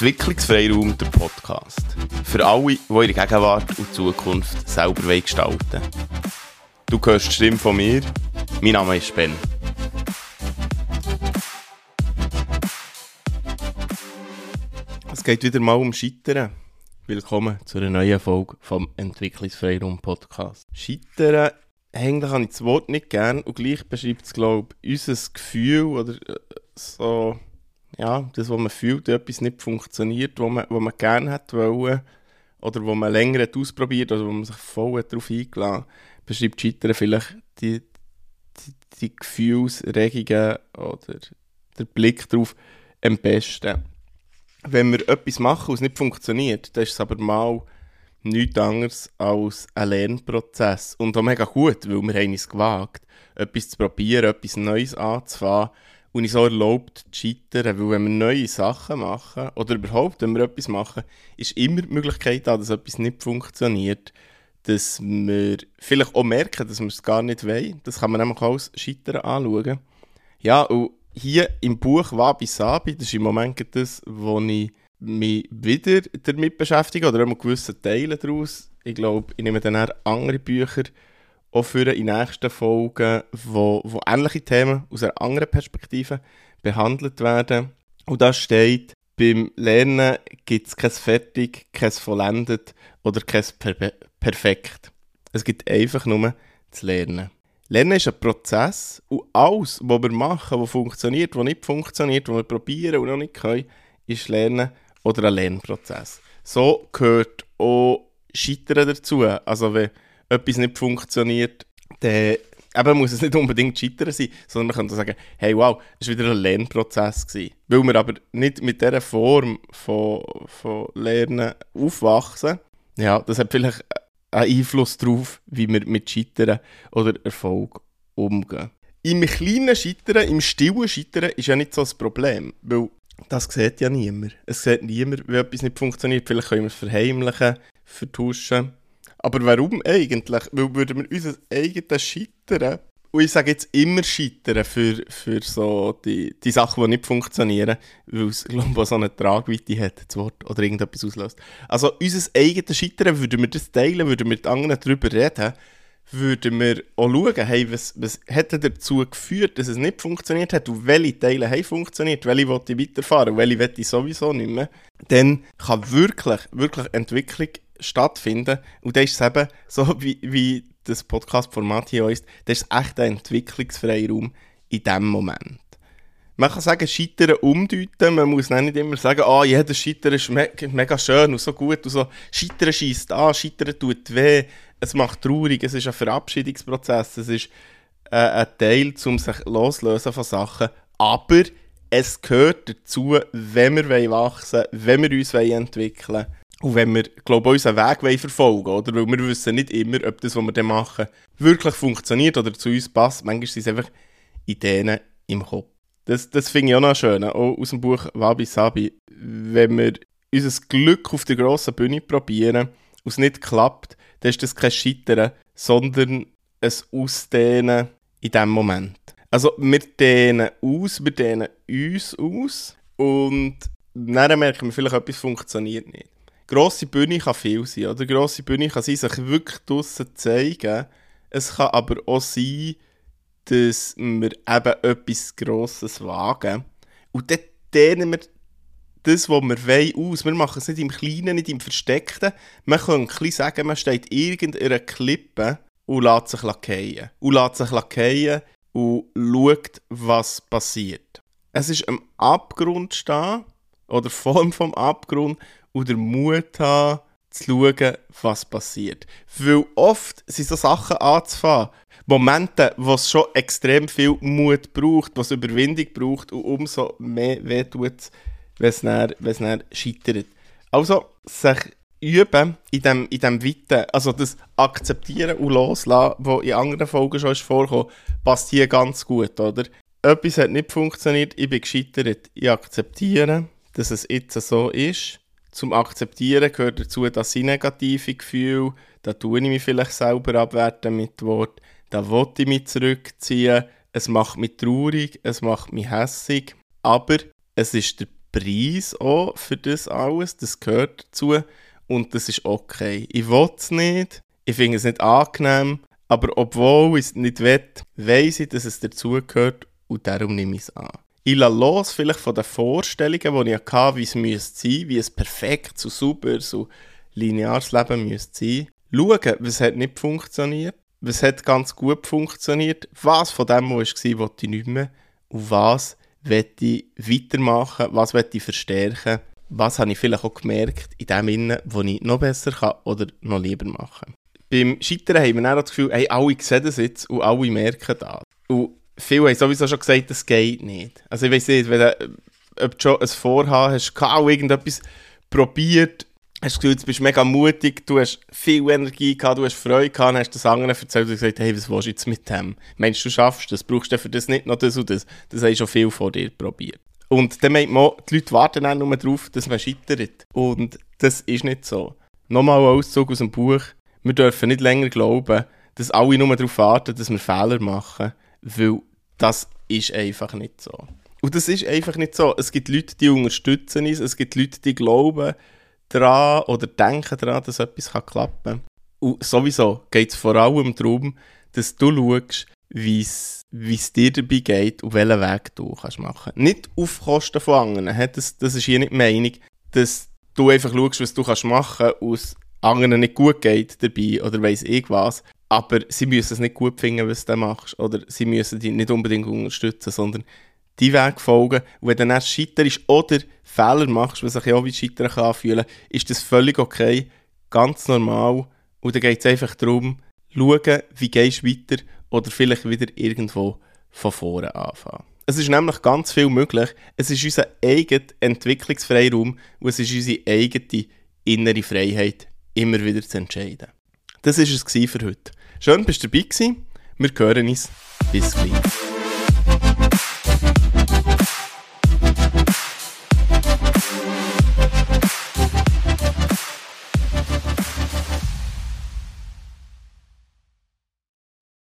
Entwicklungsfreiraum, der Podcast. Für alle, die ihre Gegenwart und Zukunft selber gestalten wollen. Du hörst die Stimme von mir. Mein Name ist Ben. Es geht wieder mal um Scheitern. Willkommen zu einer neuen Folge vom Entwicklungsfreiraum Podcast. Scheitern, eigentlich habe ich das Wort nicht gern und gleich beschreibt es, glaube ich, unser Gefühl oder äh, so ja, das, was man fühlt, etwas nicht funktioniert, was man, was man gerne hätte wollen, oder wo man länger hat ausprobiert oder wo man sich voll darauf eingeladen beschreibt Scheitern vielleicht die, die, die Gefühlsregungen oder der Blick darauf am besten. Wenn wir etwas machen es nicht funktioniert, dann ist es aber mal nichts anderes als ein Lernprozess. Und auch mega gut, weil wir haben es gewagt, etwas zu probieren, etwas Neues anzufangen und ich so erlaubt zu scheitern, weil wenn wir neue Sachen machen, oder überhaupt, wenn wir etwas machen, ist immer die Möglichkeit da, dass etwas nicht funktioniert, dass wir vielleicht auch merken, dass wir es gar nicht wollen. Das kann man nämlich auch als Scheitern anschauen. Ja, und hier im Buch Wabi Sabi, das ist im Moment das, wo ich mich wieder damit beschäftige, oder immer gewisse Teile daraus. Ich glaube, ich nehme dann auch andere Bücher auch für in nächsten Folgen, wo, wo ähnliche Themen aus einer anderen Perspektive behandelt werden. Und da steht, beim Lernen gibt es kein Fertig, kein Vollendet oder kein per Perfekt. Es gibt einfach nur das Lernen. Lernen ist ein Prozess und alles, was wir machen, was funktioniert, was nicht funktioniert, was wir probieren und noch nicht können, ist Lernen oder ein Lernprozess. So gehört auch Scheitern dazu. Also wenn etwas nicht funktioniert, dann eben muss es nicht unbedingt scheitern sein, sondern man könnte sagen, hey wow, das war wieder ein Lernprozess. Gewesen. Weil wir aber nicht mit dieser Form von, von Lernen aufwachsen, ja, das hat vielleicht einen Einfluss darauf, wie wir mit Scheitern oder Erfolg umgehen. Im kleinen Scheitern, im stillen Scheitern ist ja nicht so das Problem, weil das sieht ja niemand. Es sieht niemand, wie etwas nicht funktioniert. Vielleicht können wir es verheimlichen, vertuschen aber warum eigentlich? Weil würden wir unser eigenes Scheitern, und ich sage jetzt immer Scheitern für, für so die, die Sachen, die nicht funktionieren, weil es, glaube ich, so eine Tragweite hat, das Wort, oder irgendetwas auslöst. Also unser eigenes Scheitern, würden wir das teilen, würden wir mit anderen darüber reden, würden wir auch schauen, hey, was, was hat dazu geführt, dass es nicht funktioniert hat und welche Teile haben funktioniert, welche wollte ich weiterfahren und welche möchte ich sowieso nicht mehr, dann kann wirklich, wirklich Entwicklung stattfinden. Und das ist eben, so wie, wie das Podcast-Format hier ist, das ist echt ein Entwicklungsfreiraum in diesem Moment. Man kann sagen, Scheitern umdeuten, man muss nicht immer sagen, ah, oh, jeder Scheitern ist me mega schön und so gut und so. Scheitern schießt an, Scheitern tut weh, es macht traurig, es ist ein Verabschiedungsprozess, es ist äh, ein Teil, um sich loslösen von Sachen, aber es gehört dazu, wenn wir wachsen wollen, wenn wir uns entwickeln wollen und wenn wir, glaube ich, unseren Weg verfolgen wollen, oder? Weil wir wissen nicht immer, ob das, was wir dann machen, wirklich funktioniert oder zu uns passt. Manchmal sind es einfach Ideen im Kopf. Das, das finde ich auch noch schön, auch aus dem Buch Wabi Sabi. Wenn wir unser Glück auf der grossen Bühne probieren und es nicht klappt, dann ist das kein Scheitern, sondern ein Ausdehnen in diesem Moment. Also wir dehnen aus, wir dehnen uns aus und dann merken wir vielleicht, etwas funktioniert nicht grosse Bühne kann viel sein, oder? Grosse Bühne kann sein, sich wirklich draussen zeigen. Es kann aber auch sein, dass wir eben etwas Grosses wagen. Und dann dehnen wir das, was wir wollen, aus. Wir machen es nicht im Kleinen, nicht im Versteckten. Man ein sagen, man steht irgendeiner Klippe und lässt sich lackieren. Und lässt sich lackieren und schaut, was passiert. Es ist am Abgrund stehen, oder vor vom Abgrund, und den Mut haben, zu schauen, was passiert. Weil oft sind so Sachen anzufangen, Momente, wo es schon extrem viel Mut braucht, was Überwindung braucht und umso mehr wehtut wenn es dann, scheitert. Also, sich üben in dem, in dem Weiten, also das Akzeptieren und Loslassen, was in anderen Folgen schon ist vorgekommen, passt hier ganz gut, oder? Etwas hat nicht funktioniert, ich bin gescheitert. Ich akzeptiere, dass es jetzt so ist zum Akzeptieren gehört dazu, dass ich negative Gefühle, da tue ich mich vielleicht selber abwerten mit Wort, da wollte ich mich zurückziehen, es macht mich traurig, es macht mich hässig, aber es ist der Preis auch für das alles. Das gehört dazu. Und das ist okay. Ich will es nicht. Ich finde es nicht angenehm. Aber obwohl ich es nicht will, weiss ich, dass es dazugehört und darum nehme ich es an. Ich lasse los vielleicht von den Vorstellungen, die ich hatte, wie es müsste sein, wie es perfekt, so super, so lineares Leben müsste sein. Schauen, was hat nicht funktioniert, was hat ganz gut funktioniert, was von dem, was war, wollte ich nicht mehr und was möchte ich weitermachen, was möchte ich verstärken, was habe ich vielleicht auch gemerkt in dem Innen, wo ich noch besser kann oder noch lieber machen. Beim Scheitern haben wir dann auch das Gefühl, hey, alle sehen das jetzt und alle merken das. Und viele haben sowieso schon gesagt, das geht nicht. Also ich weiß nicht, wenn du, ob du schon ein Vorhaben hast, auch irgendetwas probiert, hast du Gefühl, du bist mega mutig, du hast viel Energie gehabt, du hast Freude gehabt, hast das anderen erzählt und gesagt, hey, was willst du jetzt mit dem? Meinst du, schaffst das? Brauchst du für das nicht noch das und das? Das haben schon viel vor dir probiert. Und dann meint man, die Leute warten auch nur darauf, dass man scheitert. Und das ist nicht so. Nochmal ein Auszug aus dem Buch. Wir dürfen nicht länger glauben, dass alle nur darauf warten, dass wir Fehler machen, weil das ist einfach nicht so. Und das ist einfach nicht so. Es gibt Leute, die unterstützen uns, es gibt Leute, die glauben, daran oder denken daran, dass etwas klappen kann. Und sowieso geht es vor allem darum, dass du schaust, wie es dir dabei geht und welchen Weg du kannst machen Nicht auf Kosten von anderen. Das, das ist hier nicht die Meinung, dass du einfach schaust, was du kannst machen kannst und es anderen nicht gut geht dabei oder weiss ich was. Aber sie müssen es nicht gut finden, was du machst. Oder sie müssen dich nicht unbedingt unterstützen, sondern die Weg folgen. Und wenn du dann scheiterst oder Fehler machst, was sich ja auch wie Scheitern kann ist das völlig okay, ganz normal. Und dann geht es einfach darum, schauen, wie gehst du weiter oder vielleicht wieder irgendwo von vorne anfangen. Es ist nämlich ganz viel möglich. Es ist unser eigener Entwicklungsfreiraum und es ist unsere eigene innere Freiheit, immer wieder zu entscheiden. Das war es für heute. Schön, dass du dabei warst. Wir hören uns. Bis gleich.